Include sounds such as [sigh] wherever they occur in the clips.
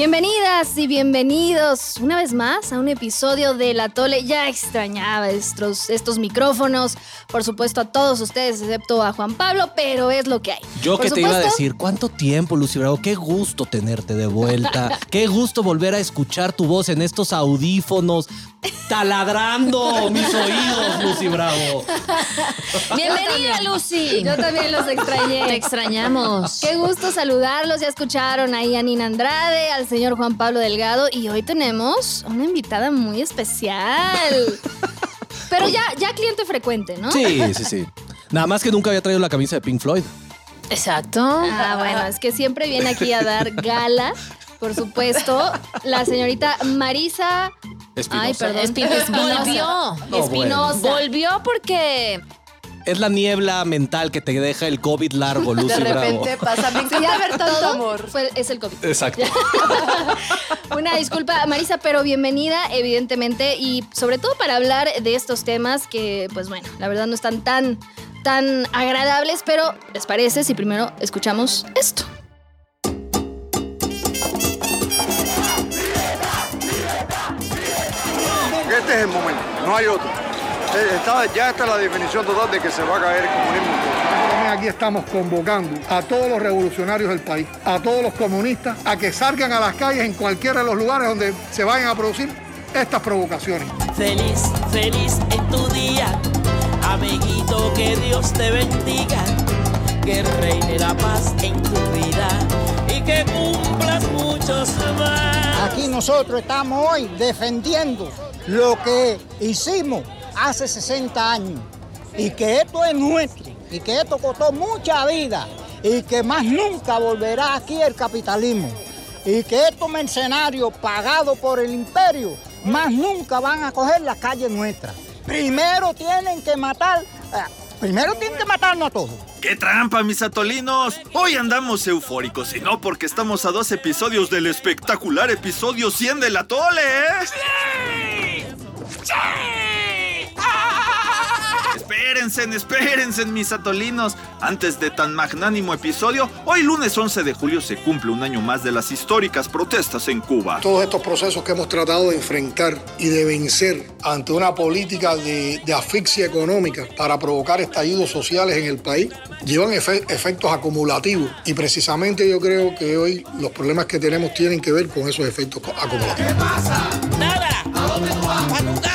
Bienvenidas y bienvenidos una vez más a un episodio de La Tole. Ya extrañaba estos, estos micrófonos, por supuesto a todos ustedes, excepto a Juan Pablo, pero es lo que hay. Yo Por que te iba a decir, ¿cuánto tiempo, Lucy Bravo? Qué gusto tenerte de vuelta. [laughs] Qué gusto volver a escuchar tu voz en estos audífonos, taladrando mis oídos, Lucy Bravo. Bienvenida, Lucy. Yo también los Te extrañé. extrañamos. Qué gusto saludarlos. Ya escucharon ahí a Nina Andrade, al señor Juan Pablo Delgado y hoy tenemos una invitada muy especial. Pero ya, ya cliente frecuente, ¿no? Sí, sí, sí. Nada más que nunca había traído la camisa de Pink Floyd. Exacto. Ah, bueno, es que siempre viene aquí a dar gala, por supuesto, la señorita Marisa. Espinosa. Ay, perdón. Espinosa. Volvió. No, Espinosa. Volvió porque Es la niebla mental que te deja el COVID largo, Lucy De Bravo. repente pasa, me encanta ver tanto Todo amor. fue- es el COVID. Exacto. [laughs] Una disculpa, Marisa, pero bienvenida, evidentemente, y sobre todo para hablar de estos temas que, pues bueno, la verdad no están tan, tan agradables, pero ¿les parece si primero escuchamos esto? Este es el momento, no hay otro. Eh, está- ya está la definición total de que se va a caer el comunismo. También aquí estamos convocando a todos los revolucionarios del país, a todos los comunistas, a que salgan a las calles en cualquiera de los lugares donde se vayan a producir estas provocaciones. Feliz, feliz en tu día, amiguito, que Dios te bendiga, que reine la paz en tu vida y que cumplas muchos más. Aquí nosotros estamos hoy defendiendo lo que hicimos hace 60 años y que esto es nuestro y que esto costó mucha vida y que más nunca volverá aquí el capitalismo y que estos mercenarios pagados por el imperio más nunca van a coger las calles nuestras. Primero tienen que matar, primero tienen que matarnos a todos. ¡Qué trampa, mis atolinos! Hoy andamos eufóricos y no porque estamos a dos episodios del espectacular episodio 100 de la Tole, ¿eh? Espérense, espérense, mis atolinos. Antes de tan magnánimo episodio, hoy lunes 11 de julio se cumple un año más de las históricas protestas en Cuba. Todos estos procesos que hemos tratado de enfrentar y de vencer ante una política de, de asfixia económica para provocar estallidos sociales en el país llevan efe- efectos acumulativos y precisamente yo creo que hoy los problemas que tenemos tienen que ver con esos efectos acumulativos. ¡Nada! ¡A tu casa!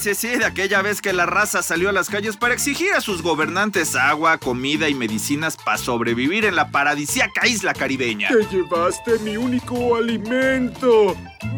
Sí, de aquella vez que la raza salió a las calles para exigir a sus gobernantes agua, comida y medicinas para sobrevivir en la paradisíaca isla caribeña. llevaste mi único alimento.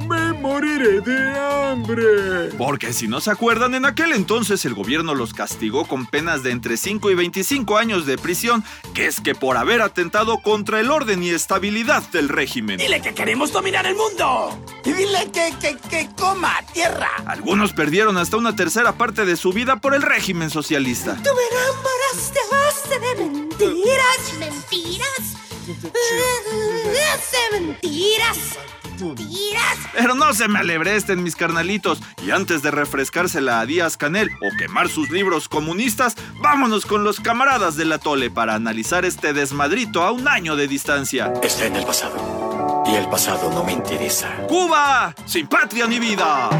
Me moriré de hambre. Porque si no se acuerdan, en aquel entonces el gobierno los castigó con penas de entre 5 y 25 años de prisión, que es que por haber atentado contra el orden y estabilidad del régimen. Dile que queremos dominar el mundo. Y dile que, que, que coma tierra. Algunos perdieron hasta una tercera parte de su vida por el régimen socialista. Tú me enamoraste a base de mentiras. ¿Mentiras? De mentiras. Mentiras. Pero no se me alebresten, mis carnalitos. Y antes de refrescársela a Díaz Canel o quemar sus libros comunistas, vámonos con los camaradas de la Tole para analizar este desmadrito a un año de distancia. Está en el pasado. Y el pasado no me interesa. ¡Cuba! ¡Sin patria ni vida!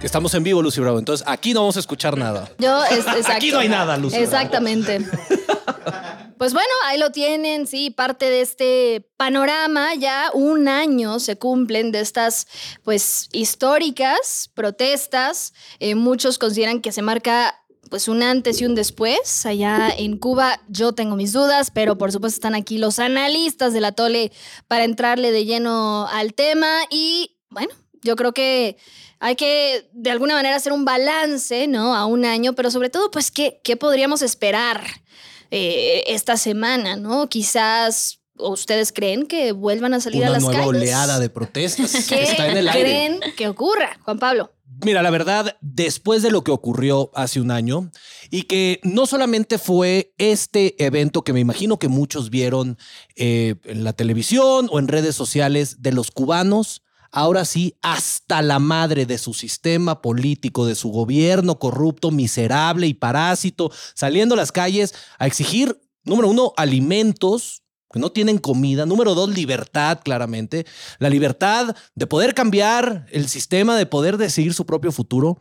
Que estamos en vivo, Lucy Bravo. Entonces aquí no vamos a escuchar nada. Yo, es, exacto. [laughs] Aquí no hay nada, Lucy. Exactamente. [laughs] Pues bueno, ahí lo tienen, sí, parte de este panorama. Ya un año se cumplen de estas, pues, históricas protestas. Eh, muchos consideran que se marca pues un antes y un después. Allá [laughs] en Cuba yo tengo mis dudas, pero por supuesto están aquí los analistas de la Tole para entrarle de lleno al tema y bueno, yo creo que hay que de alguna manera hacer un balance, ¿no? A un año, pero sobre todo, pues, ¿qué, qué podríamos esperar eh, esta semana, ¿no? Quizás ¿o ustedes creen que vuelvan a salir Una a las nueva calles. oleada de protestas [laughs] ¿Qué está en el aire. creen que ocurra, Juan Pablo? Mira, la verdad, después de lo que ocurrió hace un año y que no solamente fue este evento que me imagino que muchos vieron eh, en la televisión o en redes sociales de los cubanos, ahora sí, hasta la madre de su sistema político, de su gobierno corrupto, miserable y parásito, saliendo a las calles a exigir, número uno, alimentos que no tienen comida. Número dos, libertad, claramente. La libertad de poder cambiar el sistema, de poder decidir su propio futuro.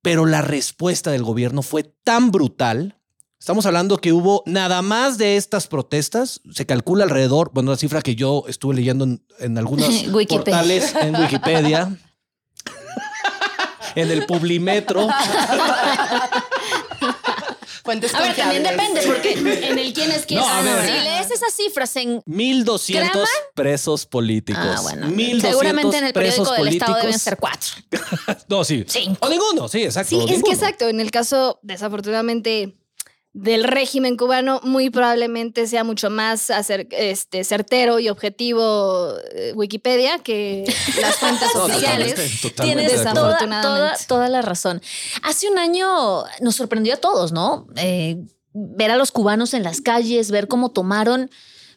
Pero la respuesta del gobierno fue tan brutal. Estamos hablando que hubo nada más de estas protestas, se calcula alrededor, bueno, la cifra que yo estuve leyendo en, en algunos [laughs] portales en Wikipedia, en el Publimetro. [laughs] Fuentes A ver, también depende, porque En el quién es quién. No, a ver. si lees esas cifras en 1200 ¿Grama? presos políticos. Ah, bueno. 1200 Seguramente en el periódico del Estado deben ser cuatro. [laughs] No, sí. Cinco. O ninguno, sí, exacto. Sí, es que exacto. En el caso, desafortunadamente, del régimen cubano, muy probablemente sea mucho más acer- este, certero y objetivo eh, Wikipedia que [laughs] las fuentes No, oficiales. totalmente, totalmente Tienes toda, Desafortunadamente. toda, toda la razón. Hace un año nos sorprendió a todos, ¿no? Eh, ver a los cubanos en las calles, ver cómo tomaron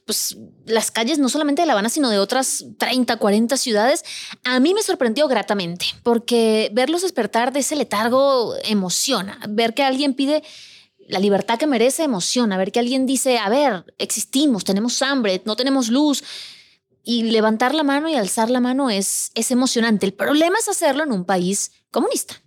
pues, las calles no solamente de La Habana, sino de otras 30, 40 ciudades. A mí me sorprendió gratamente, porque verlos despertar de ese letargo emociona. Ver que alguien pide la libertad que merece emociona. Ver que alguien dice, a ver, existimos, tenemos hambre, no tenemos luz. Y levantar la mano y alzar la mano es, es emocionante. El problema es hacerlo en un país comunista.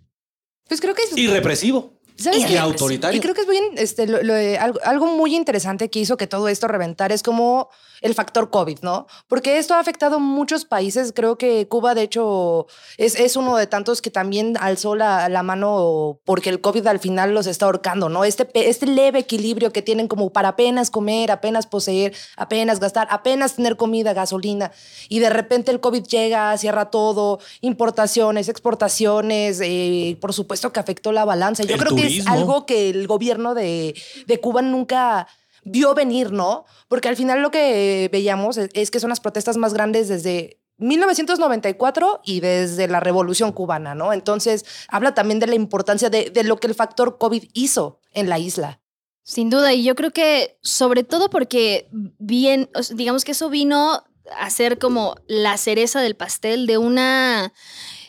Pues creo que es Y represivo. ¿Sabes Y qué? autoritario. Y creo que es bien, este, lo- lo de- algo, algo muy interesante que hizo que todo esto reventara es como el factor COVID, ¿no? Porque esto ha afectado muchos países. Creo que Cuba, de hecho, es, es uno de tantos que también alzó la, la mano porque el COVID al final los está ahorcando, ¿no? Este, este leve equilibrio que tienen como para apenas comer, apenas poseer, apenas gastar, apenas tener comida, gasolina. Y de repente el COVID llega, cierra todo, importaciones, exportaciones, eh, por supuesto que afectó la balanza. Yo El creo que es algo que el gobierno de, de Cuba nunca vio venir, ¿no? Porque al final lo que veíamos es, es que son las protestas más grandes desde 1994 y desde la Revolución Cubana, ¿no? Entonces, habla también de la importancia de, lo que el factor COVID hizo en la isla. Sin duda, y yo creo que sobre todo porque bien, digamos que eso vino a ser como la cereza del pastel de una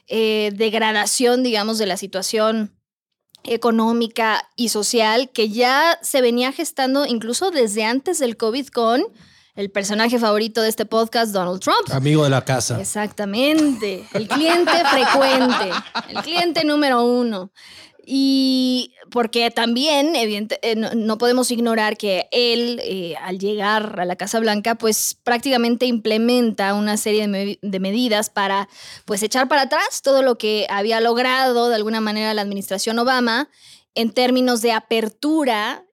eh, degradación, digamos, de la situación económica y social que ya se venía gestando incluso desde antes del COVID con el personaje favorito de este podcast, Donald Trump. Amigo de la casa. Exactamente, el cliente frecuente, el cliente número uno. Y porque también, evidente, eh, no, podemos ignorar que él, eh, al llegar a la Casa Blanca, pues prácticamente implementa una serie de, de medidas para pues echar para atrás todo lo que había logrado de alguna manera la administración Obama en términos de apertura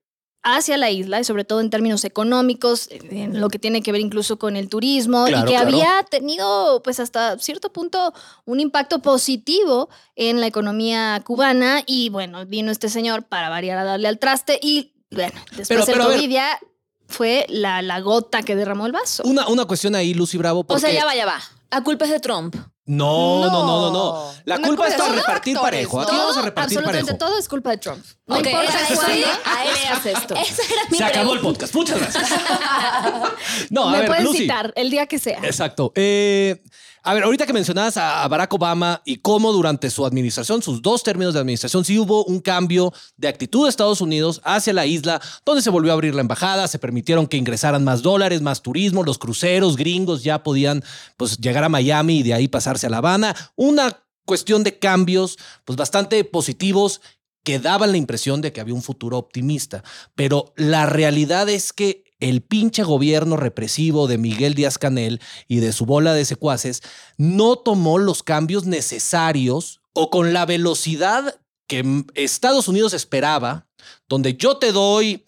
hacia la isla y sobre todo en términos económicos, en lo que tiene que ver incluso con el turismo Claro, y que claro. había tenido pues hasta cierto punto un impacto positivo en la economía cubana y bueno, vino este señor para variar a darle al traste y bueno, después Pero- pero a el ver. COVID ya fue la, la gota que derramó el vaso. Una, una cuestión ahí, Lucy Bravo. O sea, porque- ya va, ya va. A culpa es de Trump. No, no, no, no, no. La Una culpa cosa está de a los repartir parejo. ¿no? Aquí vamos a repartir absolutamente parejo. todo es culpa de Trump. No Ok, importa esa- cuándo esa- [laughs] leas esto. [laughs] Esa era mi Se acabó el pregunta. podcast. Muchas gracias. [laughs] No, a Me ver, puedes Lucy. citar el día que sea. Exacto. Eh, a ver, ahorita que mencionabas a Barack Obama y cómo durante su administración, sus dos términos de administración, sí hubo un cambio de actitud de Estados Unidos hacia la isla, donde se volvió a abrir la embajada, se permitieron que ingresaran más dólares, más turismo, los cruceros gringos ya podían pues, llegar a Miami y de ahí pasarse a La Habana. Una cuestión de cambios pues bastante positivos que daban la impresión de que había un futuro optimista. Pero la realidad es que el pinche gobierno represivo de Miguel Díaz Canel y de su bola de secuaces no tomó los cambios necesarios o con la velocidad que Estados Unidos esperaba, donde yo te doy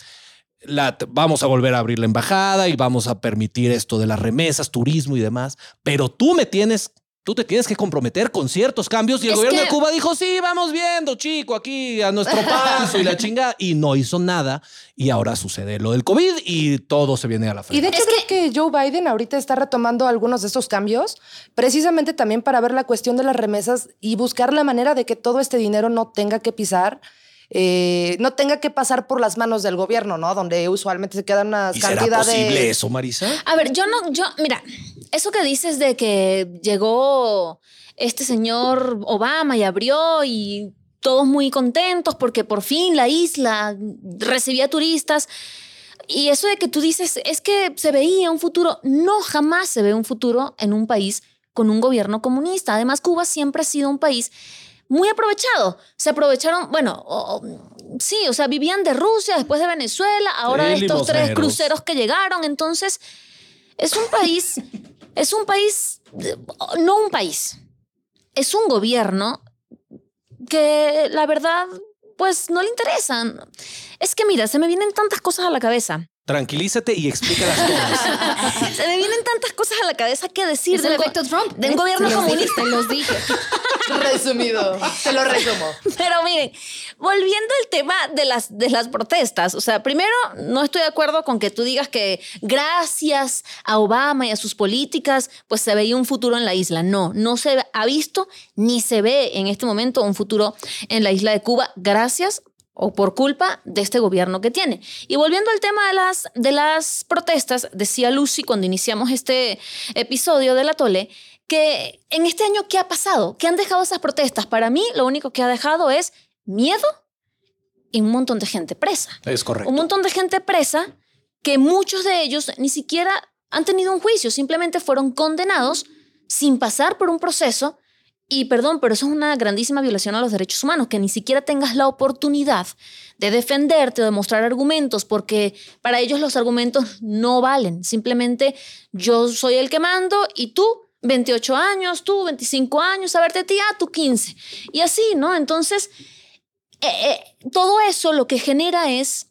la, vamos a volver a abrir la embajada y vamos a permitir esto de las remesas, turismo y demás, pero tú me tienes Tú te tienes que comprometer con ciertos cambios y el Es gobierno que- de Cuba dijo, sí, vamos viendo, chico, aquí a nuestro [laughs] paso y la chinga. Y no hizo nada. Y ahora sucede lo del COVID y todo se viene a la Y frente. de hecho creo que Joe Biden ahorita está retomando algunos de estos cambios, precisamente también para ver la cuestión de las remesas y buscar la manera de que todo este dinero no tenga que pisar. Eh, no tenga que pasar por las manos del gobierno, ¿no? Donde usualmente se quedan unas ¿Y será cantidades. posible eso, Marisa? A ver, yo no, yo, mira, eso que dices de que llegó este señor Obama y abrió y todos muy contentos porque por fin la isla recibía turistas. y eso de que tú dices, es que se veía un futuro, no, jamás se ve un futuro en un país con un gobierno comunista. Además, Cuba siempre ha sido un país muy aprovechado. Se aprovecharon, bueno, sí, o sea, vivían de Rusia, después de Venezuela, ahora de estos tres cruceros que llegaron. Entonces, es un país, es un país, no un país, es un gobierno que la verdad, pues no le interesan. Es que mira, se me vienen tantas cosas a la cabeza. Tranquilízate y explícalas todas. [laughs] Se me vienen tantas cosas a la cabeza que decir Es el del efecto Trump. de un gobierno los dije, comunista. te los dije. Resumido, te lo resumo. [laughs] Pero miren, volviendo al tema de las, de las protestas, o sea, primero, no estoy de acuerdo con que tú digas que gracias a Obama y a sus políticas, pues se veía un futuro en la isla. No, no se ha visto ni se ve en este momento un futuro en la isla de Cuba gracias o por culpa de este gobierno que tiene. Y volviendo al tema de las, de las protestas, decía Lucy cuando iniciamos este episodio de La Tole, que en este año, ¿qué ha pasado? ¿Qué han dejado esas protestas? Para mí, lo único que ha dejado es miedo y un montón de gente presa. Es correcto. Un montón de gente presa que muchos de ellos ni siquiera han tenido un juicio, simplemente fueron condenados sin pasar por un proceso. Y perdón, pero eso es una grandísima violación a los derechos humanos, que ni siquiera tengas la oportunidad de defenderte o de mostrar argumentos, porque para ellos los argumentos no valen. Simplemente yo soy el que mando y tú 28 años, tú 25 años, a verte a ti, ah, tú 15. Y así, ¿no? Entonces, eh, eh, todo eso lo que genera es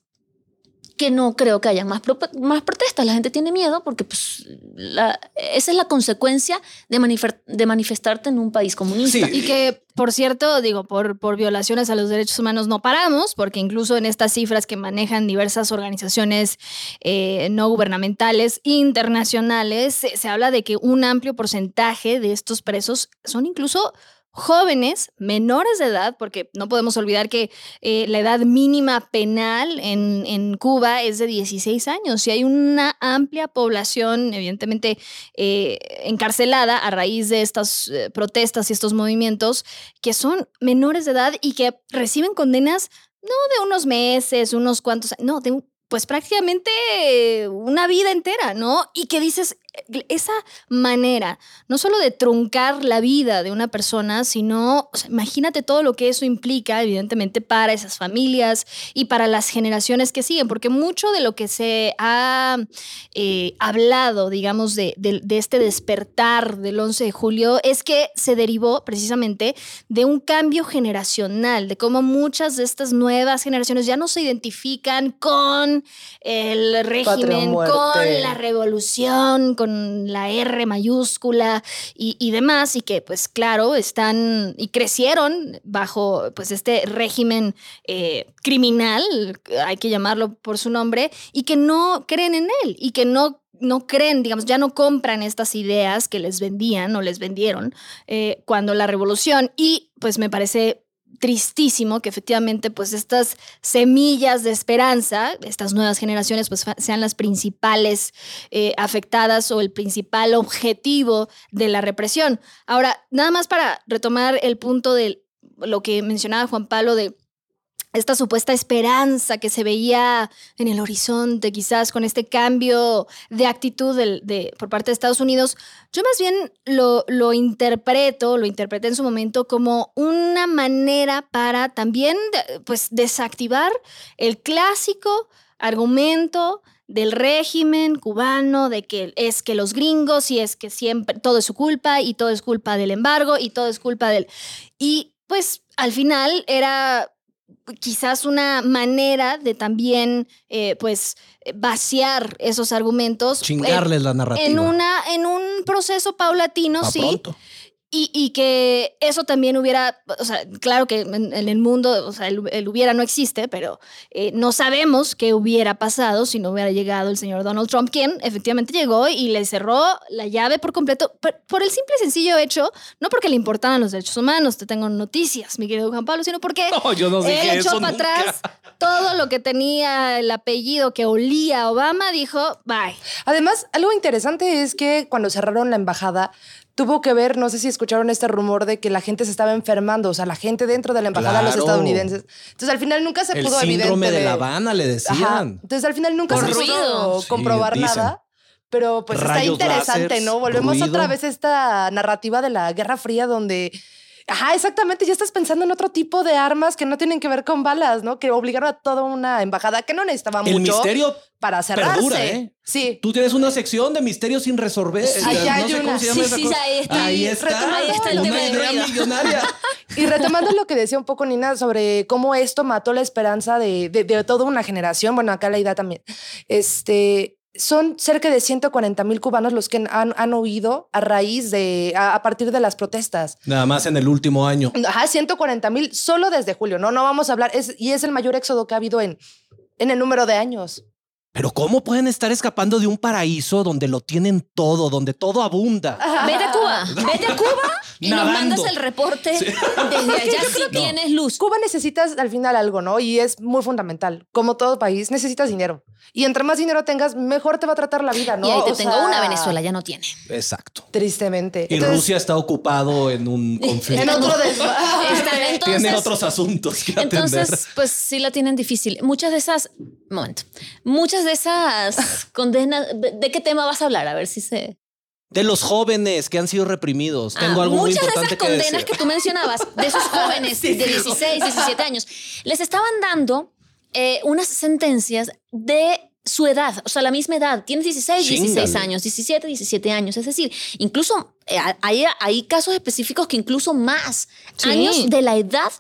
que no creo que haya más, pro- más protestas. La gente tiene miedo porque pues, la- esa es la consecuencia de, manifer- de manifestarte en un país comunista. Y que, por cierto, digo, por, por violaciones a los derechos humanos no paramos, porque incluso en estas cifras que manejan diversas organizaciones eh, no gubernamentales internacionales, se, se habla de que un amplio porcentaje de estos presos son incluso jóvenes, menores de edad, porque no podemos olvidar que eh, la edad mínima penal en, Cuba es de 16 años y hay una amplia población, evidentemente, eh, encarcelada a raíz de estas eh, protestas y estos movimientos que son menores de edad y que reciben condenas no de unos meses, unos cuantos, no, de pues prácticamente una vida entera, ¿no? Y que dices, esa manera, no solo de truncar la vida de una persona, sino, o sea, imagínate todo lo que eso implica, evidentemente, para esas familias y para las generaciones que siguen, porque mucho de lo que se ha eh, hablado, digamos, de, de- de este despertar del 11 de julio, es que se derivó precisamente de un cambio generacional, de cómo muchas de estas nuevas generaciones ya no se identifican con el régimen, con la revolución, con la R mayúscula y, demás, y que pues claro, están y crecieron bajo pues este régimen eh, criminal, hay que llamarlo por su nombre, y que no creen en él y que no no creen, digamos, ya no compran estas ideas que les vendían o les vendieron eh, cuando la revolución y pues me parece tristísimo que efectivamente pues estas semillas de esperanza, estas nuevas generaciones pues sean las principales eh, afectadas o el principal objetivo de la represión. Ahora, nada más para retomar el punto de lo que mencionaba Juan Pablo de esta supuesta esperanza que se veía en el horizonte, quizás con este cambio de actitud por parte de Estados Unidos, yo más bien lo, lo interpreto, lo interpreté en su momento como una manera para también pues, desactivar el clásico argumento del régimen cubano, de que es que los gringos y es que siempre todo es su culpa y todo es culpa del embargo y todo es culpa del... Y pues al final era quizás una manera de también eh, pues vaciar esos argumentos Chingarles en- la narrativa. en una en un proceso paulatino Pa' sí pronto. Y, y que eso también hubiera, o sea, claro que en, en el mundo, o sea, el, el hubiera no existe, pero eh, no sabemos qué hubiera pasado si no hubiera llegado el señor Donald Trump, quien efectivamente llegó y le cerró la llave por completo, por, por el simple y sencillo hecho, no porque le importaban los derechos humanos, te tengo noticias, mi querido Juan Pablo, sino porque [laughs] No, yo no dije él echó eso para nunca. atrás todo lo que tenía el apellido que olía a Obama, dijo, bye. Además, algo interesante es que cuando cerraron la embajada, tuvo que ver, no sé si escucharon este rumor de que la gente se estaba enfermando, o sea, la gente dentro de la embajada de los estadounidenses. Entonces, al final nunca se El pudo síndrome de evidentemente- La Habana, le Ajá. decían. Entonces, al final nunca Por se ruido. pudo comprobar nada. Pero pues Rayos está interesante, láseres, ¿no? Volvemos ruido. otra vez a esta narrativa de la Guerra Fría donde... Ajá, exactamente, ya estás pensando en otro tipo de armas que no tienen que ver con balas, ¿no? Que obligaron a toda una embajada que no necesitaba El mucho misterio para cerrarse. perdura, ¿eh? Sí. Tú tienes una sección de misterios sin resolver. No hay sé una. Sí, esa sí, cosa. ahí está. Ahí está. Retomando Ahí está el una tema idea millonaria. [laughs] Y retomando lo que decía un poco Nina sobre cómo esto mató la esperanza de, de- de toda una generación, bueno, acá la idea también, este, son cerca de 140 mil cubanos los que han, han huido a raíz de, a, a partir de las protestas. Nada más en el último año. Ajá, 140 mil solo desde julio, no, no vamos a hablar, es, y es el mayor éxodo que ha habido en, en el número de años. Pero ¿cómo pueden estar escapando de un paraíso donde lo tienen todo, donde todo abunda? Vete a Cuba, [laughs] vete a Cuba y Nadando. nos mandas el reporte desde allá si tienes luz. Cuba necesitas al final algo, ¿no? Y es muy fundamental. Como todo país, necesitas dinero. Y entre más dinero tengas, mejor te va a tratar la vida, ¿no? Y ahí te O tengo sea, una, Venezuela ya no tiene. Exacto. Tristemente. Y Entonces, Rusia está ocupado en un [laughs] conflicto. [laughs] En otro entonces, Tiene otros asuntos que atender. Entonces, pues sí la tienen difícil. Muchas de esas, momento, muchas de esas [laughs] condenas, ¿de, de qué tema vas a hablar? A ver si se... De los jóvenes que han sido reprimidos. Tengo Ah, algo muy muchas de importante esas que condenas que tú mencionabas, de esos [laughs] jóvenes de 16, 17 años, les estaban dando eh, unas sentencias de su edad, o sea, la misma edad. Tienes 16, 16 Chíngale. años, 17, 17 años. Es decir, incluso eh, hay, hay casos específicos que incluso más Sí. años de la edad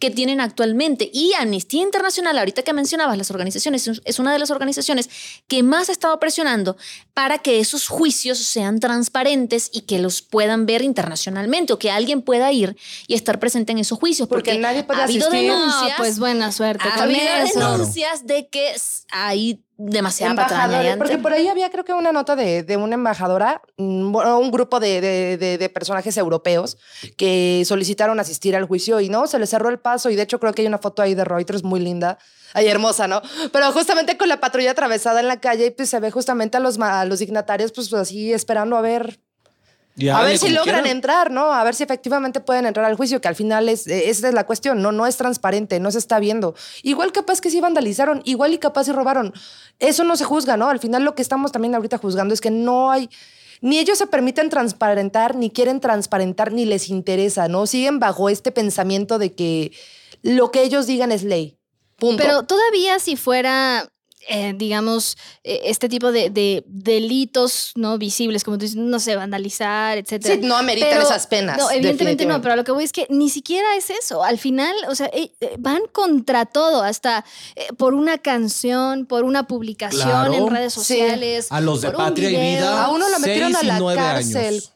que tienen actualmente. Y Amnistía Internacional, ahorita que mencionabas las organizaciones, es- una de las organizaciones que más ha estado presionando para que esos juicios sean transparentes y que los puedan ver internacionalmente o que alguien pueda ir y estar presente en esos juicios. Porque Porque, nadie puede ha habido asistir. denuncias, No, pues buena suerte ha habido denuncias de que hay demasiada patraña. porque por ahí había creo que una nota de, de una embajadora, mm, bueno, un grupo de, de- de- personajes europeos que solicitaron asistir al juicio y no, se les cerró el paso y de hecho creo que hay una foto ahí de Reuters muy linda, ahí hermosa, ¿no? Pero justamente con la patrulla atravesada en la calle y pues se ve justamente a los, a los dignatarios pues así esperando a ver A ver si logran quieran. entrar, ¿no? A ver si efectivamente pueden entrar al juicio, que al final es, eh, esa es la cuestión, ¿no? No es transparente, no se está viendo. Igual capaz que sí vandalizaron, igual y capaz sí robaron. Eso no se juzga, ¿no? Al final lo que estamos también ahorita juzgando es que no hay... Ni ellos se permiten transparentar, ni quieren transparentar, ni les interesa, ¿no? Siguen bajo este pensamiento de que lo que ellos digan es ley. Punto. Pero todavía si fuera, eh, digamos, eh, este tipo de, de delitos no visibles, como tú dices, no sé, vandalizar, etcétera. Sí, no ameritan Pero- esas penas. No, evidentemente no, pero a lo que voy es que ni siquiera es eso. Al final, o sea, eh, van contra todo, hasta eh, por una canción, por una publicación Claro. en redes Sí. sociales. A los de Patria y. Vida. A uno lo metieron a la nueve cárcel. años.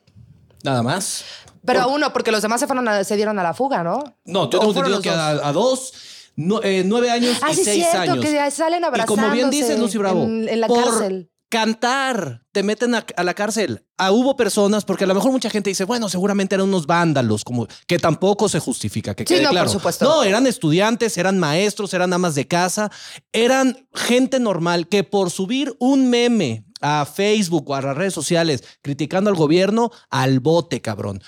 Nada más. Pero a uno, porque los demás se, fueron a- se dieron a la fuga, ¿no? No, yo ¿O tengo entendido los que a dos, no- eh, nueve años Ah, y sí, seis cierto, años. que salen Y como bien dices, Lucy Bravo, En, en la por cárcel. cantar te meten a, a la cárcel. Ah, hubo personas, porque a lo mejor mucha gente dice, bueno, seguramente eran unos vándalos, como que tampoco se justifica, que Sí, quede no, por claro. supuesto. No, eran estudiantes, eran maestros, eran amas de casa, eran gente normal que por subir un meme a Facebook o a las redes sociales criticando al gobierno, al bote, cabrón.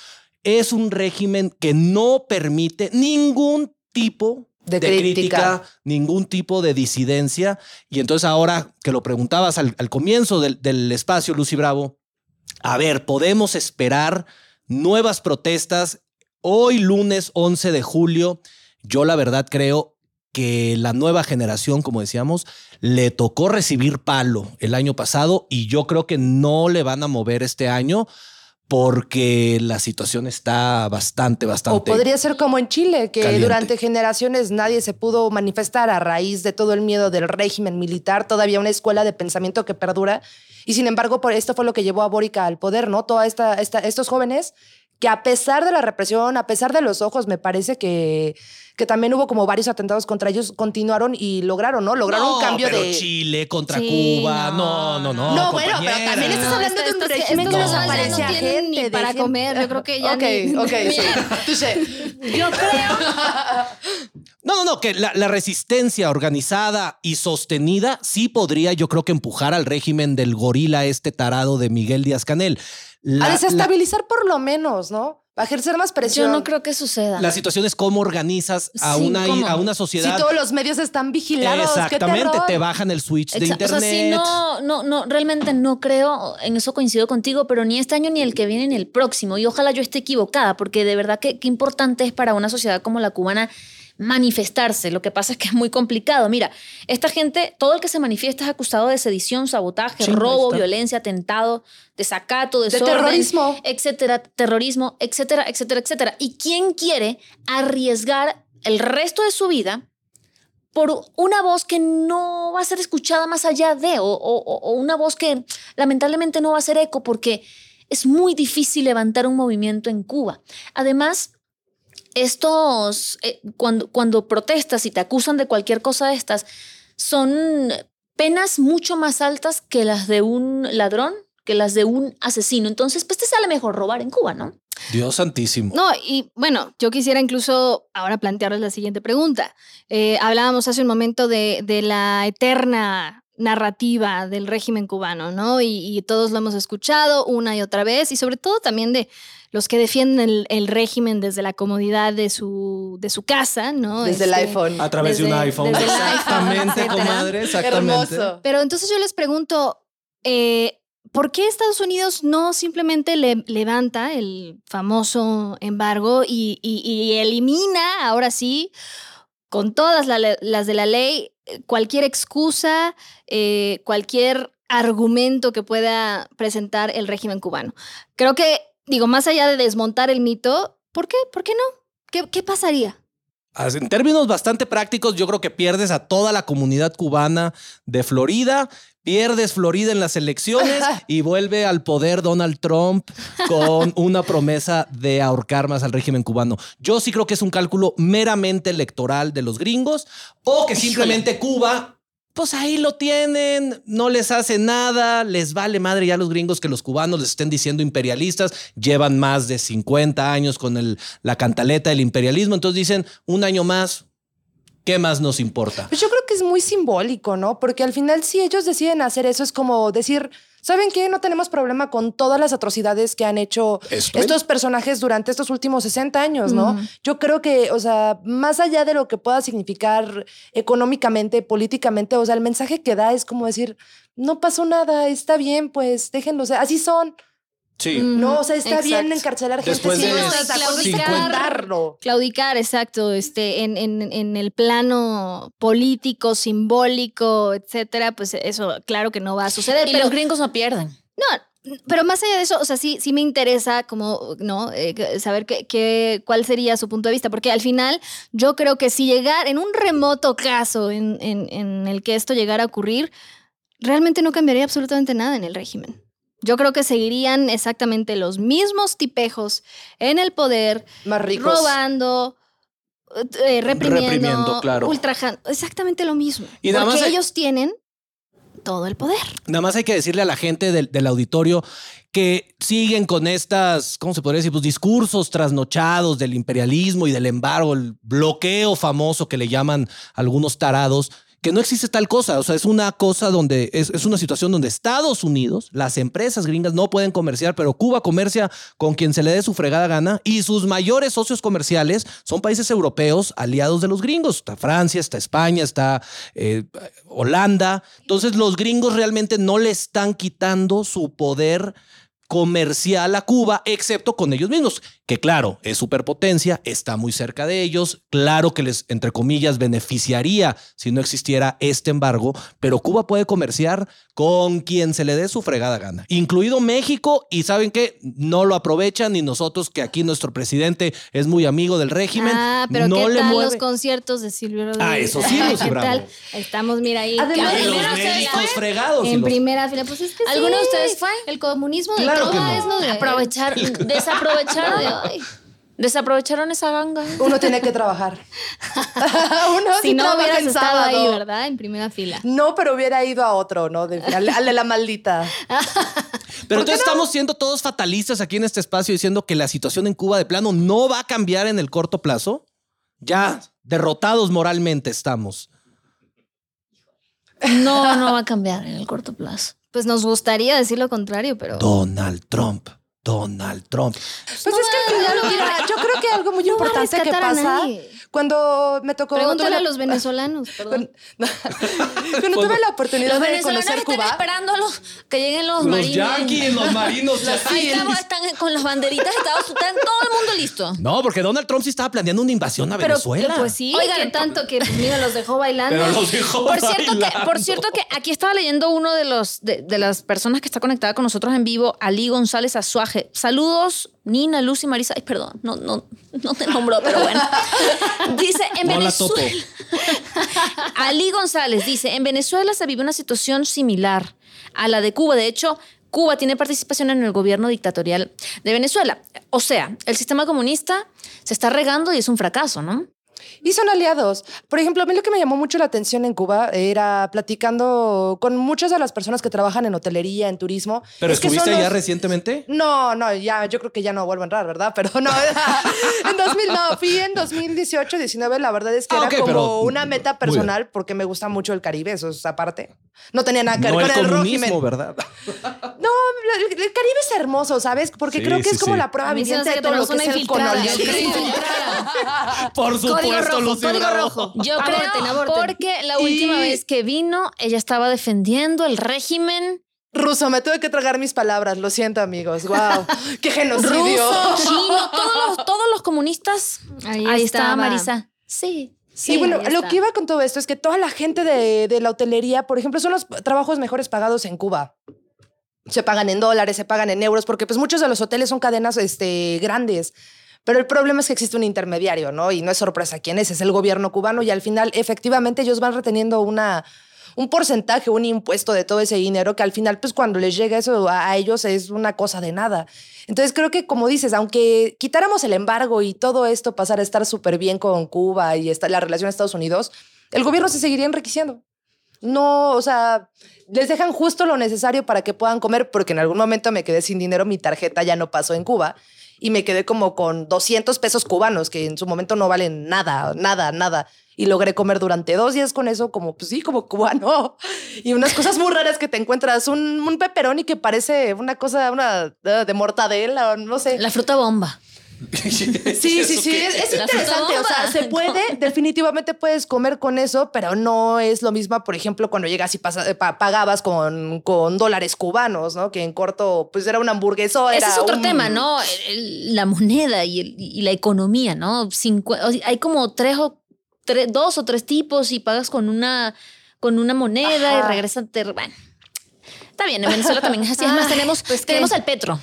Es un régimen que no permite ningún tipo De de, crítica. crítica. ningún tipo de disidencia. Y entonces ahora que lo preguntabas al, al comienzo del, del espacio, Lucy Bravo, a ver, podemos esperar nuevas protestas hoy lunes 11 de julio. Yo la verdad creo que la nueva generación, como decíamos, le tocó recibir palo el año pasado y yo creo que no le van a mover este año porque la situación está bastante, bastante. O podría ser como en Chile, que Caliente. durante generaciones nadie se pudo manifestar a raíz de todo el miedo del régimen militar, todavía una escuela de pensamiento que perdura. Y sin embargo, por esto fue lo que llevó a Boric al poder, ¿no? Toda esta, esta, estos jóvenes que a pesar de la represión, a pesar de los ojos, me parece que, que también hubo como varios atentados contra ellos, continuaron y lograron, ¿no? Lograron No, un cambio pero de... Chile contra Sí, Cuba. No, no, no. No, bueno, pero también estás hablando de un Estos- régimen que desaparece a gente. ni para gente. comer, yo creo que ya Ok, ni- ok, [laughs] sí. Mira. Touché. Yo creo, No, no, no, que la, la resistencia organizada y sostenida sí podría, yo creo que empujar al régimen del gorila este tarado de Miguel Díaz Canel. La- a la- desestabilizar por lo menos, ¿no? A ejercer más Yo presión. no creo que suceda. La situación es cómo organizas a, Sí, una, ¿cómo? a una Si sociedad. todos los medios están vigilados. Exactamente, te bajan el switch de internet. O sea, sí, no, no, no, realmente no creo, en eso coincido contigo, pero ni este año ni el que viene ni el próximo. Y ojalá yo esté equivocada, porque de verdad que qué importante es para una sociedad como la cubana manifestarse. Lo que pasa es que es muy complicado. Mira, esta gente, todo el que se manifiesta es acusado de sedición, sabotaje, Sí, robo, está. violencia, atentado, desacato, De desorden, terrorismo. etcétera, terrorismo, etcétera, etcétera, etcétera. ¿Y quién quiere arriesgar el resto de su vida por una voz que no va a ser escuchada más allá de, o, o- o una voz que lamentablemente no va a hacer eco porque es muy difícil levantar un movimiento en Cuba. Además, estos, eh, cuando, cuando protestas y te acusan de cualquier cosa de estas, son penas mucho más altas que las de un ladrón, que las de un asesino. Entonces, pues te sale mejor robar en Cuba, ¿no? Dios santísimo. No, y bueno, yo quisiera incluso ahora plantearles la siguiente pregunta. Eh, hablábamos hace un momento de, de la eterna narrativa del régimen cubano, ¿no? Y, y todos lo hemos escuchado una y otra vez, y sobre todo también de los que defienden el, el régimen desde la comodidad de su, de su casa, ¿no? Desde el Este, iPhone. A través de un iPhone. desde el iPhone, Exactamente, comadre. Exactamente. Hermoso. Pero entonces yo les pregunto, eh, ¿por qué Estados Unidos no simplemente le- levanta el famoso embargo y, y- y elimina, ahora sí, con todas la las de la ley, cualquier excusa, eh, cualquier argumento que pueda presentar el régimen cubano? Creo que, digo, más allá de desmontar el mito, ¿por qué? ¿Por qué no? ¿Qué, qué pasaría? As- En términos bastante prácticos, yo creo que pierdes a toda la comunidad cubana de Florida, pierdes Florida en las elecciones [laughs] y vuelve al poder Donald Trump con [laughs] una promesa de ahorcar más al régimen cubano. Yo sí creo que es un cálculo meramente electoral de los gringos o que simplemente Cuba... Pues ahí lo tienen, no les hace nada, les vale madre ya a los gringos que los cubanos les estén diciendo imperialistas, llevan más de 50 años con el, la cantaleta del imperialismo, entonces dicen un año más, ¿qué más nos importa? Pues yo creo que es muy simbólico, ¿no? Porque al final, si ellos deciden hacer eso, es como decir, ¿saben qué? No tenemos problema con todas las atrocidades que han hecho Estoy- estos personajes durante estos últimos 60 años, ¿no? Yo creo que, o sea, más allá de lo que pueda significar económicamente, políticamente, o sea, el mensaje que da es como decir, no pasó nada, está bien, pues déjenlo ser, así son. Sí. No, o sea, está bien encarcelar gente Después si de no estás de acuerdo y 50 contarlo. Claudicar, exacto, este, en, en, en el plano político, simbólico, etcétera, pues eso, claro que no va a suceder. Y pero los gringos no pierden. no, pero más allá de eso, o sea, sí, sí me interesa como, ¿no? Eh, saber qué, qué- cuál sería su punto de vista, porque al final yo creo que si llegar en un remoto caso en, en- en el que esto llegara a ocurrir, realmente no cambiaría absolutamente nada en el régimen. Yo creo que seguirían exactamente los mismos tipejos en el poder, Más ricos. robando, eh, reprimiendo, Reprimiendo, claro. ultrajando, exactamente lo mismo. Y porque hay- ellos tienen todo el poder. Nada más hay que decirle a la gente del, del auditorio que siguen con estas, ¿cómo se podría decir? Pues discursos trasnochados del imperialismo y del embargo, el bloqueo famoso que le llaman algunos tarados, que no existe tal cosa. O sea, es una cosa donde es, es una situación donde Estados Unidos, las empresas gringas no pueden comerciar, pero Cuba comercia con quien se le dé su fregada gana y sus mayores socios comerciales son países europeos aliados de los gringos. Está Francia, está España, está eh, Holanda. Entonces los gringos realmente no le están quitando su poder comercial a Cuba, excepto con ellos mismos, que claro, es superpotencia, está muy cerca de ellos, claro que les, entre comillas, beneficiaría si no existiera este embargo, pero Cuba puede comerciar con quien se le dé su fregada gana, incluido México, y saben que no lo aprovechan, y nosotros que aquí nuestro presidente es muy amigo del régimen, Ah, pero no ¿qué le tal mueve. los conciertos de Silvio Rodríguez? Ah, eso sí, Lucy [laughs] ¿Qué Bravo. tal? Estamos, mira ahí. Además, que- Y los ¿Alguno de ustedes médicos fue? fregados. en los- primera fila, pues es que sí, ¿Alguno de ustedes fue? El comunismo de Claro que todo no. es lo [laughs] de Aprovechar, desaprovecharon, Ay, desaprovecharon esa ganga. Uno tiene que trabajar. [laughs] Uno si sí no trabaja hubieras en estado ahí. ¿verdad? En primera fila. No, pero hubiera ido a otro, ¿no? De- al, al de la maldita. [laughs] Pero entonces estamos siendo todos fatalistas aquí en este espacio diciendo que la situación en Cuba de plano no va a cambiar en el corto plazo. Ya, Derrotados moralmente estamos. No, no va a cambiar en el corto plazo. Pues nos gustaría decir lo contrario, pero. Donald Trump. Donald Trump. Pues es que, mira, yo creo que algo muy No a importante que a pasa cuando me tocó. Pregúntale a los venezolanos, [laughs] perdón. [laughs] Cuando tuve la oportunidad Los de venezolanos conocer están Cuba. esperando los, que lleguen los, Los marines. yanquis, los marinos, Ahí sí. estamos, están con las banderitas de Estados Unidos, están todo el mundo listo. No, porque Donald Trump sí estaba planeando una invasión a Pero Venezuela. pues sí, Oigan, que tanto que [laughs] mira, los dejó bailando. Pero los dejó Por cierto, que, bailando. por cierto que aquí estaba leyendo uno de los de, de las personas que está conectada con nosotros en vivo, Ali González Azuaje. Saludos, Nina, Lucy, Marisa. Ay, perdón, no, no, no te nombró, pero bueno. [laughs] Dice, en No. Venezuela. [laughs] Ali González dice, en Venezuela se vive una situación similar a la de Cuba. De hecho, Cuba tiene participación en el gobierno dictatorial de Venezuela. O sea, el sistema comunista se está regando y es un fracaso, ¿no? Y son aliados. Por ejemplo, a mí lo que me llamó mucho la atención en Cuba era platicando con muchas de las personas que trabajan en hotelería, en turismo. ¿Pero Es estuviste allá los- recientemente? No, no, ya, yo creo que ya no vuelvo a entrar, ¿verdad? Pero no, [laughs] en 2000, no, fui en 2018, 19, la verdad es que Ah, era ok, como pero- una meta personal porque me gusta mucho el Caribe, eso es aparte. No tenía nada que ver No el con el comunismo. ¿verdad? [laughs] No, el, Caribe es hermoso, ¿sabes? Porque Sí, creo que sí, es como sí. la prueba viviente de todo lo que es el colonialismo. Por Código supuesto, rojo, Lucy código Bravo. rojo. Yo Aborten, creo aborten. porque la última Y- vez que vino, ella estaba defendiendo el régimen Ruso, me tuve que tragar mis palabras, lo siento, amigos. Wow, [laughs] qué genocidio. ruso, [laughs] chino, todos los, todos los comunistas. Ahí Ahí, está estaba. Marisa. Sí. Sí, bueno, ahí lo está. que iba con todo esto es que toda la gente de, de la hotelería, por ejemplo, son los trabajos mejores pagados en Cuba. Se pagan en dólares, se pagan en euros, porque pues muchos de los hoteles son cadenas este, grandes. Pero el problema es que existe un intermediario, ¿no? Y no es sorpresa quién es, es el gobierno cubano y al final efectivamente ellos van reteniendo una, un porcentaje, un impuesto de todo ese dinero que al final pues cuando les llega eso a, ellos es una cosa de nada. Entonces creo que como dices, aunque quitáramos el embargo y todo esto pasara a estar súper bien con Cuba y la relación a Estados Unidos, el gobierno se seguiría enriqueciendo. No, o sea, les dejan justo lo necesario para que puedan comer, porque en algún momento me quedé sin dinero, mi tarjeta ya no pasó en Cuba y me quedé como con 200 pesos cubanos, que en su momento no valen nada, nada, nada. Y logré comer durante dos días con eso, como, pues sí, como cubano. [laughs] Y unas cosas muy raras que te encuentras, un, un pepperoni que parece una cosa, una uh, de mortadela, no sé. La fruta bomba. [laughs] Sí, sí, sí, es, interesante. O sea, se puede, [laughs] definitivamente puedes comer con eso, pero no es lo mismo, por ejemplo, cuando llegas y pasa- eh, pa- pagabas con, con dólares cubanos, ¿no? Que en corto, pues era un hamburgueso. Ese es otro un- tema, ¿no? La moneda y, el- y la economía, ¿no? Hay como tres o tres, dos o tres tipos y pagas con una, con una moneda y regresan. te- bueno. Está bien, en Venezuela también es así. Es más, Ay, tenemos, pues, tenemos al Petro.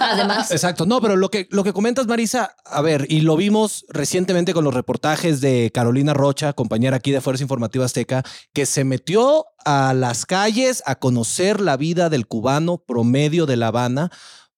Además. Exacto. No, pero lo que, lo que comentas, Marisa, a ver, y lo vimos recientemente con los reportajes de Carolina Rocha, compañera aquí de Fuerza Informativa Azteca, que se metió a las calles a conocer la vida del cubano promedio de La Habana.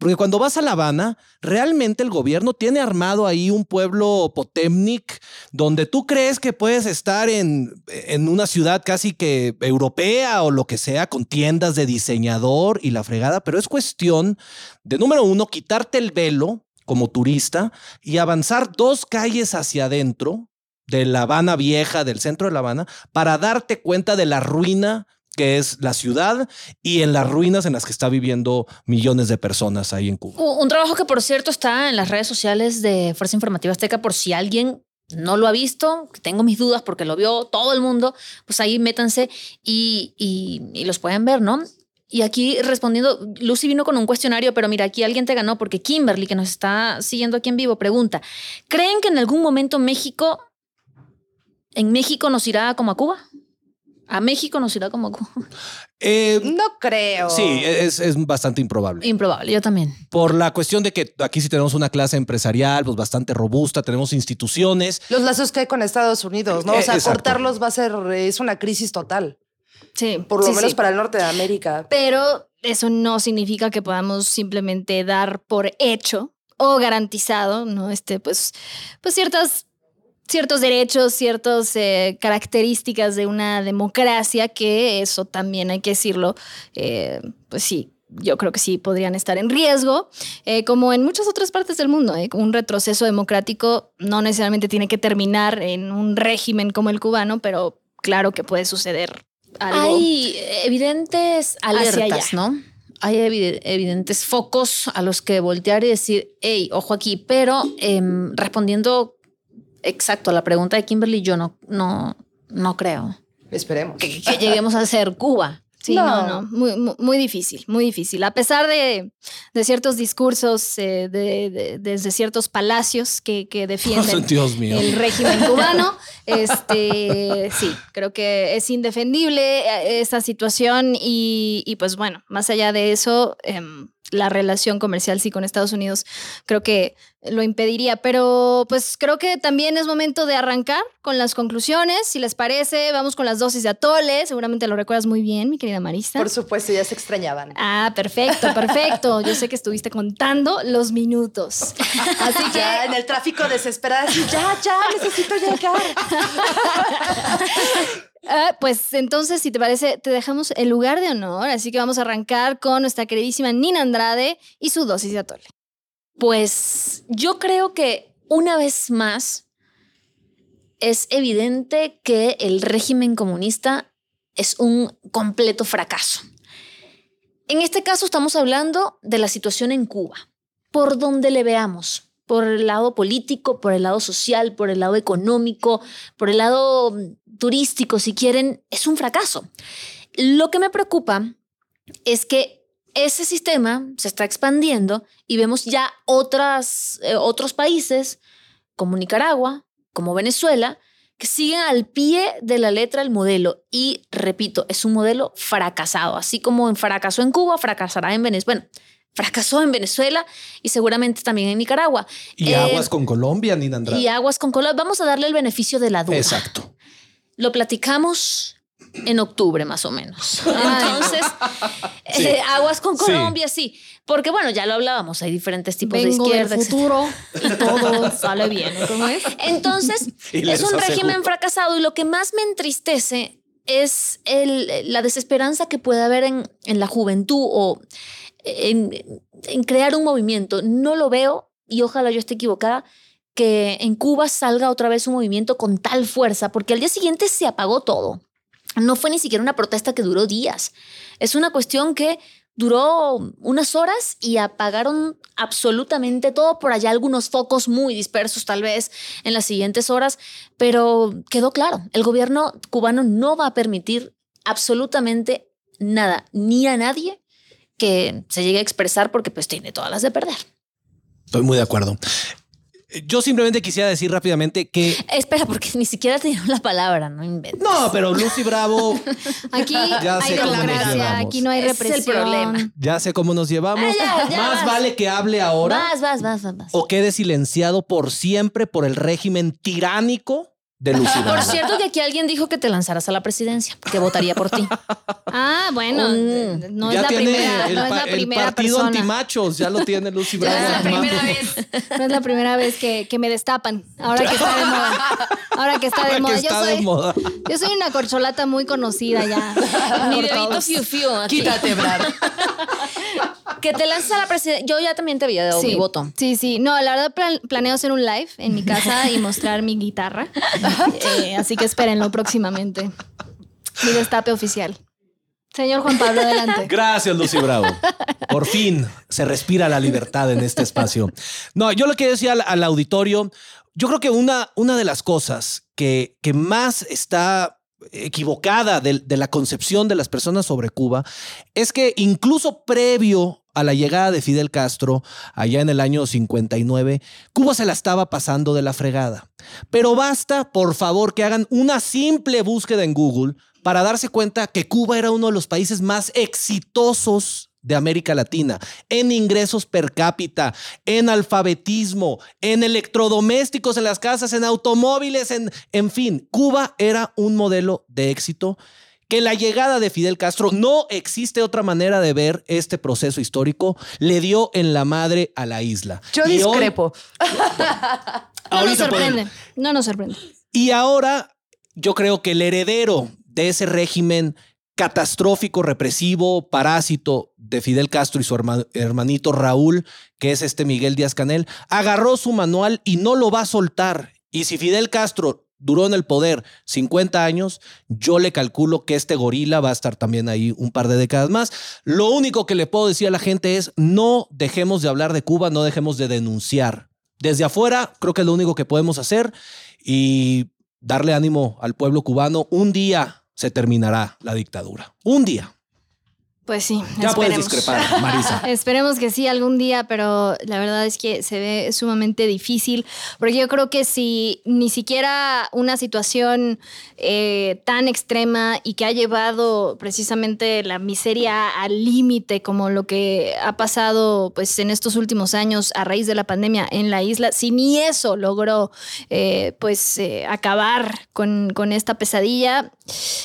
Porque cuando vas a La Habana, realmente el gobierno tiene armado ahí un pueblo potemnik donde tú crees que puedes estar en, en una ciudad casi que europea o lo que sea, con tiendas de diseñador y la fregada, pero es cuestión de, número uno, quitarte el velo como turista y avanzar dos calles hacia adentro de La Habana vieja, del centro de La Habana, para darte cuenta de la ruina que es la ciudad y en las ruinas en las que está viviendo millones de personas ahí en Cuba. Un trabajo que, por cierto, está en las redes sociales de Fuerza Informativa Azteca, por si alguien no lo ha visto, tengo mis dudas porque lo vio todo el mundo, pues ahí métanse y, y- y los pueden ver, ¿no? Y aquí respondiendo, Lucy vino con un cuestionario, pero mira, aquí alguien te ganó porque Kimberly, que nos está siguiendo aquí en vivo, pregunta, ¿creen que en algún momento México, en México nos irá como a Cuba? ¿A México nos irá como? Eh, No creo. sí, es, es bastante improbable. Improbable, yo también. Por la cuestión de que aquí sí tenemos una clase empresarial pues bastante robusta, tenemos instituciones. Los lazos que hay con Estados Unidos, ¿no? O sea, Eh, exacto. cortarlos va a ser, es una crisis total. Sí, Por lo sí, menos sí. para el norte de América. Pero eso no significa que podamos simplemente dar por hecho o garantizado, ¿no? Este, pues, pues ciertas, ciertos derechos, ciertas eh, características de una democracia, que eso también hay que decirlo, eh, pues sí, yo creo que sí podrían estar en riesgo, eh, como en muchas otras partes del mundo. ¿eh? Un retroceso democrático no necesariamente tiene que terminar en un régimen como el cubano, pero claro que puede suceder algo. Hay evidentes alertas. ¿no? Hay evi- evidentes focos a los que voltear y decir, hey, ojo aquí, pero em, respondiendo exacto la pregunta de Kimberly, yo no, no, no creo Esperemos. que, que lleguemos a ser Cuba. Sí, no, no, Muy, muy, muy difícil, muy difícil. A pesar de, de ciertos discursos eh, de, de- desde ciertos palacios que, que defienden [laughs] Dios mío. el régimen cubano, este, sí, creo que es indefendible eh, esta situación y, y, pues bueno, más allá de eso, em, la relación comercial sí con Estados Unidos creo que lo impediría, pero pues creo que también es momento de arrancar con las conclusiones, si les parece, vamos con las dosis de atole, seguramente lo recuerdas muy bien, mi querida Marista. Por supuesto, ya se extrañaban. Ah, perfecto, perfecto. [laughs] Yo sé que estuviste contando los minutos. Así que Ya en el tráfico desesperada, ya, ya, necesito llegar. [laughs] Ah, pues entonces, si te parece, te dejamos el lugar de honor. Así que vamos a arrancar con nuestra queridísima Nina Andrade y su dosis de atole. Pues yo creo que una vez más es evidente que el régimen comunista es un completo fracaso. En este caso estamos hablando de la situación en Cuba, por donde le veamos, por el lado político, por el lado social, por el lado económico, por el lado mm, turístico, si quieren, es un fracaso. Lo que me preocupa es que ese sistema se está expandiendo y vemos ya eh, otros países como Nicaragua, como Venezuela, que siguen al pie de la letra el modelo. Y repito, es un modelo fracasado. Así como fracasó en Cuba, fracasará en Venezuela. Fracasó en Venezuela y seguramente también en Nicaragua. Y Eh, aguas con Colombia, Nina Andrade. y aguas con cola. Vamos a darle el beneficio de la duda. Exacto. Lo platicamos en octubre más o menos. [laughs] Entonces, Sí. eh, aguas con. Colombia, sí. Porque bueno, ya lo hablábamos, hay diferentes tipos Vengo de del izquierda. etcétera. futuro y [laughs] todo sale bien. ¿Cómo es? Entonces, es un régimen fracasado y lo que más me entristece es el- la desesperanza que puede haber en, en la juventud o en, en crear un movimiento. No lo veo y ojalá yo esté equivocada que en Cuba salga otra vez un movimiento con tal fuerza, porque al día siguiente se apagó todo. No fue ni siquiera una protesta que duró días. Es una cuestión que duró unas horas y apagaron absolutamente todo. Por allá algunos focos muy dispersos tal vez en las siguientes horas, pero quedó claro, el gobierno cubano no va a permitir absolutamente nada, ni a nadie que se llegue a expresar porque pues tiene todas las de perder. Estoy muy de acuerdo. Yo simplemente quisiera decir rápidamente que Espera, porque ni siquiera te dieron la palabra, no inventes. no, pero Lucy Bravo, [laughs] Aquí Ya hay sé democracia, aquí no hay Ese es el represión. problema. ya sé cómo nos llevamos. Ah, ya, ya Más vas. vale que hable ahora Vas, vas, vas, vas, vas. o quede silenciado por siempre por el régimen tiránico de Lucy Por cierto, que aquí alguien dijo que te lanzaras a la presidencia, que votaría por ti. Ah, bueno, Mm. no es la primera, el, no es la el primera partido persona. antimachos, ya lo tiene Lucy [laughs] No Bravo. es la primera vez. No es la primera vez que, que me destapan. Ahora que está de moda. Ahora que está de que moda. está yo, de soy, moda. yo soy una corcholata muy conocida ya. [laughs] Mi dedito fiu fiu. Quítate, Brad. Que te lanzas a la presidencia. Yo ya también te había dado mi voto. Sí, sí. No, la verdad plan- planeo hacer un live en mi casa y mostrar mi guitarra. [laughs] Eh, así que espérenlo próximamente. Mi destape oficial. Señor Juan Pablo, adelante. Gracias, Lucy Bravo. Por fin se respira la libertad en este espacio. No, yo lo que decía al, auditorio, yo creo que una, una de las cosas que, que más está equivocada de la concepción de las personas sobre Cuba es que incluso previo a la llegada de Fidel Castro, allá en el año 59, Cuba se la estaba pasando de la fregada. Pero basta, por favor, que hagan una simple búsqueda en Google para darse cuenta que Cuba era uno de los países más exitosos de América Latina, en ingresos per cápita, en alfabetismo, en electrodomésticos en las casas, en automóviles, en, en fin, Cuba era un modelo de éxito que la llegada de Fidel Castro, no existe otra manera de ver este proceso histórico, le dio en la madre a la isla. Yo Y hoy- discrepo. [laughs] No nos podemos- sorprende. No nos sorprende. y ahora yo creo que el heredero de ese régimen catastrófico, represivo, parásito de Fidel Castro y su herma- hermanito Raúl, que es este Miguel Díaz Canel, agarró su manual y no lo va a soltar. Y si Fidel Castro duró en el poder 50 años, yo le calculo que este gorila va a estar también ahí un par de décadas más. Lo único que le puedo decir a la gente es no dejemos de hablar de Cuba, no dejemos de denunciar. Desde afuera, creo que es lo único que podemos hacer y darle ánimo al pueblo cubano. Un día se terminará la dictadura. Un día. Pues sí, Ya puedes esperemos. discrepar, [laughs] Marisa. Esperemos que sí algún día, pero la verdad es que se ve sumamente difícil, porque yo creo que si ni siquiera una situación eh, tan extrema y que ha llevado precisamente la miseria al límite, como lo que ha pasado pues en estos últimos años a raíz de la pandemia en la isla, si ni eso logró eh, pues eh, acabar con, con esta pesadilla,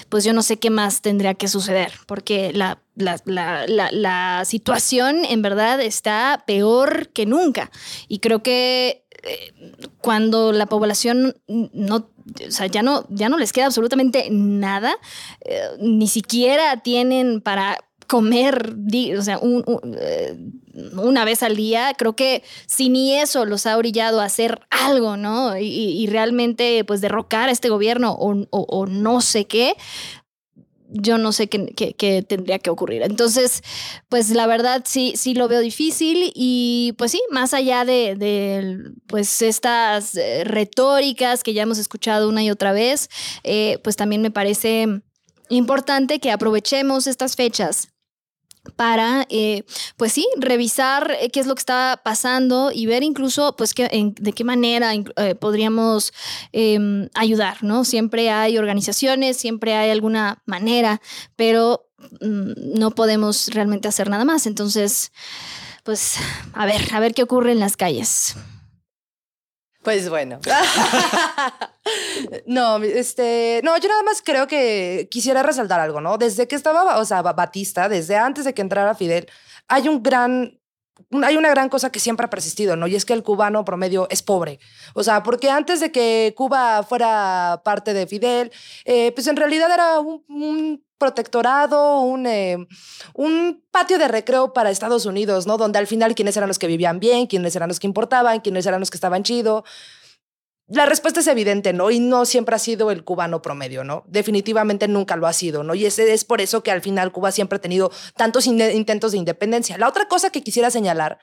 pues yo no sé qué más tendría que suceder, porque la la, la- la- situación en verdad está peor que nunca. Y creo que eh, cuando la población no, o sea, ya no, ya no les queda absolutamente nada, eh, ni siquiera tienen para comer, o sea, eh, una vez al día, creo que si ni eso los ha orillado a hacer algo, ¿no? Y, realmente, pues, derrocar a este gobierno o- o no sé qué, yo no sé qué, qué- tendría que ocurrir. Entonces, pues la verdad sí, sí lo veo difícil y pues sí, más allá de, de, pues estas eh, retóricas que ya hemos escuchado una y otra vez, eh, pues también me parece importante que aprovechemos estas fechas para, eh, pues sí, revisar eh, qué es lo que está pasando y ver incluso, pues, qué- en- de qué manera eh, podríamos eh, ayudar, ¿no? Siempre hay organizaciones, siempre hay alguna manera, pero mm, no podemos realmente hacer nada más. Entonces, pues, a ver, a ver qué ocurre en las calles. Pues bueno. [laughs] no, este, no, yo nada más creo que quisiera resaltar algo, ¿no? Desde que estaba, o sea, Ba- Batista, desde antes de que entrara Fidel, hay un gran hay una gran cosa que siempre ha persistido, ¿no? Y es que el cubano promedio es pobre. O sea, porque antes de que Cuba fuera parte de Fidel, eh, pues en realidad era un, un protectorado, un, eh, un patio de recreo para Estados Unidos, ¿no? Donde al final quiénes eran los que vivían bien, quiénes eran los que importaban, quiénes eran los que estaban chido. La respuesta es evidente, ¿no? Y no siempre ha sido el cubano promedio, ¿no? Definitivamente nunca lo ha sido, ¿no? Y ese es por eso que al final Cuba siempre ha tenido tantos in- intentos de independencia. La otra cosa que quisiera señalar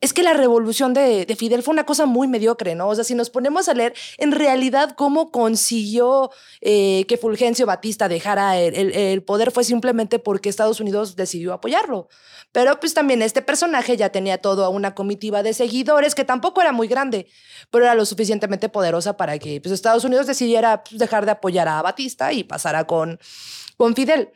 es que la revolución de, de Fidel fue una cosa muy mediocre, ¿no? O sea, si nos ponemos a leer en realidad cómo consiguió eh, que Fulgencio Batista dejara el poder fue simplemente porque Estados Unidos decidió apoyarlo. Pero pues también este personaje ya tenía toda una comitiva de seguidores que tampoco era muy grande, pero era lo suficientemente poderosa para que pues, Estados Unidos decidiera pues, dejar de apoyar a Batista y pasara con, con Fidel.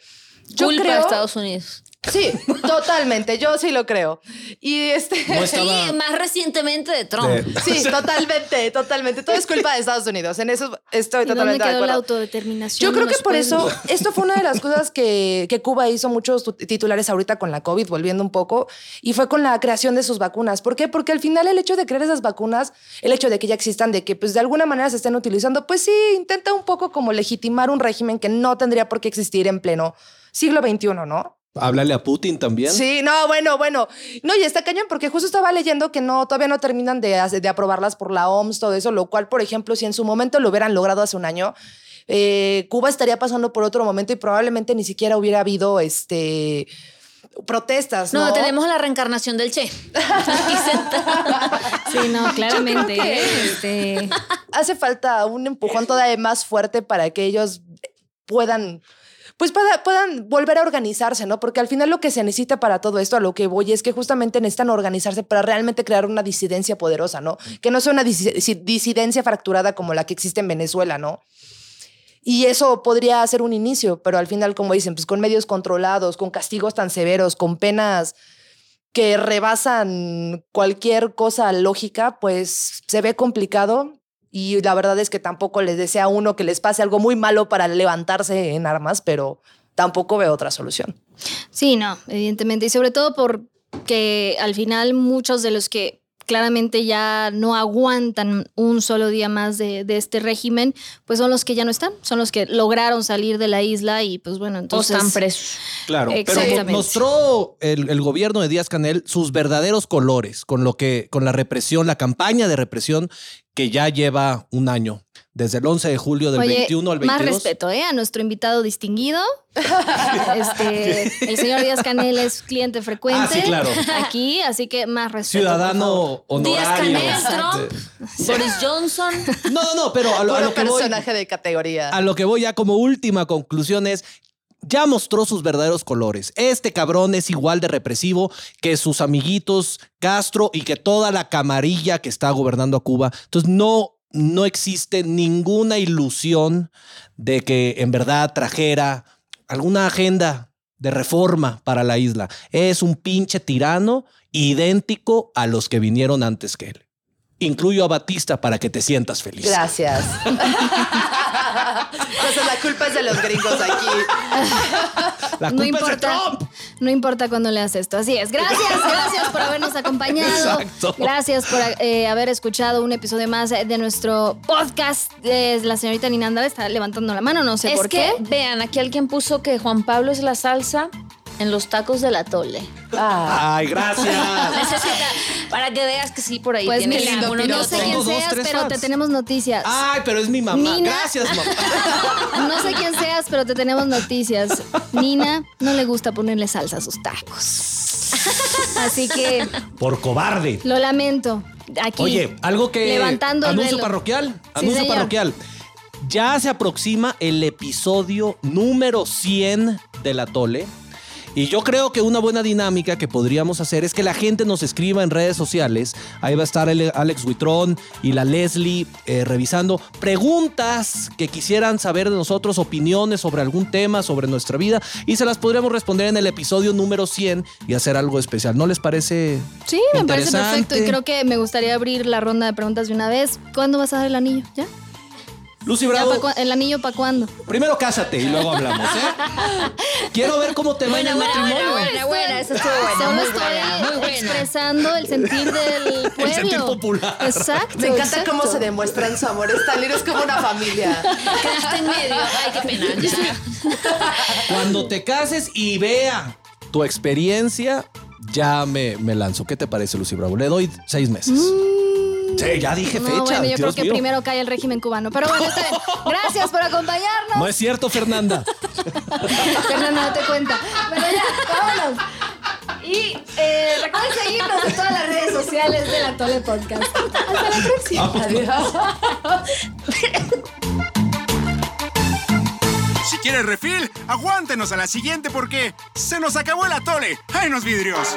Yo Culpa de creo, Estados Unidos. Sí, totalmente, yo sí lo creo. Y este... No estaba- Sí, más recientemente de Trump. De- Sí, [laughs] totalmente, totalmente. Todo es culpa de Estados Unidos. En eso estoy ¿Y dónde totalmente de la acuerdo. autodeterminación? Yo de creo que por eso, [laughs] esto fue una de las cosas que, que Cuba hizo muchos tu- titulares ahorita con la COVID, volviendo un poco, y fue con la creación de sus vacunas. ¿Por qué? Porque al final el hecho de crear esas vacunas, el hecho de que ya existan, de que pues de alguna manera se estén utilizando, pues sí, intenta un poco como legitimar un régimen que no tendría por qué existir en pleno siglo XXI, ¿no? Háblale a Putin también. Sí, no, bueno, bueno. No, y está cañón porque justo estaba leyendo que no, todavía no terminan de, de aprobarlas por la OMS, todo eso, lo cual, por ejemplo, si en su momento lo hubieran logrado hace un año, eh, Cuba estaría pasando por otro momento y probablemente ni siquiera hubiera habido este protestas, ¿no? No, tenemos la reencarnación del Che. [laughs] Sí, no, claramente. Yo creo que-. Este, [laughs] Hace falta un empujón todavía más fuerte para que ellos puedan pues pueda- puedan volver a organizarse, ¿no? Porque al final lo que se necesita para todo esto, a lo que voy, es que justamente necesitan organizarse para realmente crear una disidencia poderosa, ¿no? Que no sea una disi- si- disidencia fracturada como la que existe en Venezuela, ¿no? Y eso podría ser un inicio, pero al final, como dicen, pues con medios controlados, con castigos tan severos, con penas que rebasan cualquier cosa lógica, pues se ve complicado. Y la verdad es que tampoco les desea a uno que les pase algo muy malo para levantarse en armas, pero tampoco veo otra solución. Sí, no, evidentemente. Y sobre todo porque al final muchos de los que claramente ya no aguantan un solo día más de, de este régimen, pues son los que ya no están, son los que lograron salir de la isla y pues bueno, O entonces... están presos. Claro, pero mostró el, el gobierno de Díaz Canel sus verdaderos colores con lo que, con la represión, la campaña de represión que ya lleva un año, desde el 11 de julio del Oye, 21 al 22. más respeto, ¿eh? A nuestro invitado distinguido. [laughs] Este, el señor Díaz Canel es cliente frecuente Ah, sí, claro. aquí, así que más respeto. Ciudadano honorario. Díaz Canel, Este, Boris Johnson. No, no, no, pero a lo, a lo que voy, personaje de categoría. a lo que voy ya como última conclusión es ya mostró sus verdaderos colores. Este cabrón es igual de represivo que sus amiguitos Castro y que toda la camarilla que está gobernando a Cuba. Entonces no no existe ninguna ilusión de que en verdad trajera alguna agenda de reforma para la isla. Es un pinche tirano idéntico a los que vinieron antes que él. Incluyo a Batista para que te sientas feliz. Gracias. [laughs] Entonces la culpa es de los gringos aquí. La No culpa es de importa, Trump. no importa cuando leas esto. Así es. Gracias, gracias por habernos acompañado. Exacto. Gracias por eh, haber escuchado un episodio más de nuestro podcast. Eh, la señorita Nina Andal está levantando la mano, no sé es por que, qué. vean, aquí alguien puso que Juan Pablo es la salsa en los tacos del atole. Ah, Ay, gracias. [laughs] Necesita, para que veas que sí, por ahí Pues tiene alguno no sé quién dos, seas, pero fans. te tenemos noticias. Ay, pero es mi mamá. Nina. Gracias, mamá. [laughs] No sé quién seas, pero te tenemos noticias. Nina no le gusta ponerle salsa a sus tacos. Así que Por cobarde. lo lamento. Aquí. Oye, algo que. Levantando el anuncio velo. parroquial. Sí, Anuncio señor. parroquial. Ya se aproxima el episodio número 100 del Atole. Y yo creo que una buena dinámica que podríamos hacer es que la gente nos escriba en redes sociales. Ahí va a estar el Alex Huitrón y la Leslie eh, revisando preguntas que quisieran saber de nosotros, opiniones sobre algún tema, sobre nuestra vida. Y se las podríamos responder en el episodio número 100 y hacer algo especial. ¿No les parece? Sí, me parece perfecto y creo que me gustaría abrir la ronda de preguntas de una vez. ¿Cuándo vas a dar el anillo? ¿Ya? Lucy ¿Ya Bravo. ¿El anillo para cuándo? Primero cásate y luego hablamos, ¿eh? Quiero ver cómo te va en el matrimonio. buena, buena, buena, esa estuvo buena, Solo estoy buena, expresando el sentir del [laughs] pueblo. sentir popular. Exacto. me encanta exacto. cómo se demuestran su amor. Esta es como una familia. Quedaste en medio. Ay, qué pena. [laughs] Ya. Cuando te cases y vea tu experiencia, ya me, me lanzo. ¿Qué te parece, Lucy Bravo? Le doy seis meses. Sí, ya dije No, fecha. bueno, yo creo que mío. primero cae el régimen cubano. Pero bueno, está bien. [laughs] Gracias por acompañarnos. No es cierto, Fernanda. [laughs] Fernanda, date cuenta. Bueno, ya, vámonos. Y eh, recuerden seguirnos en todas las redes sociales de la Tole Podcast. Hasta la próxima. Adiós. Si quieres refil, aguántenos a la siguiente porque se nos acabó el atole. ¡Ay, los vidrios!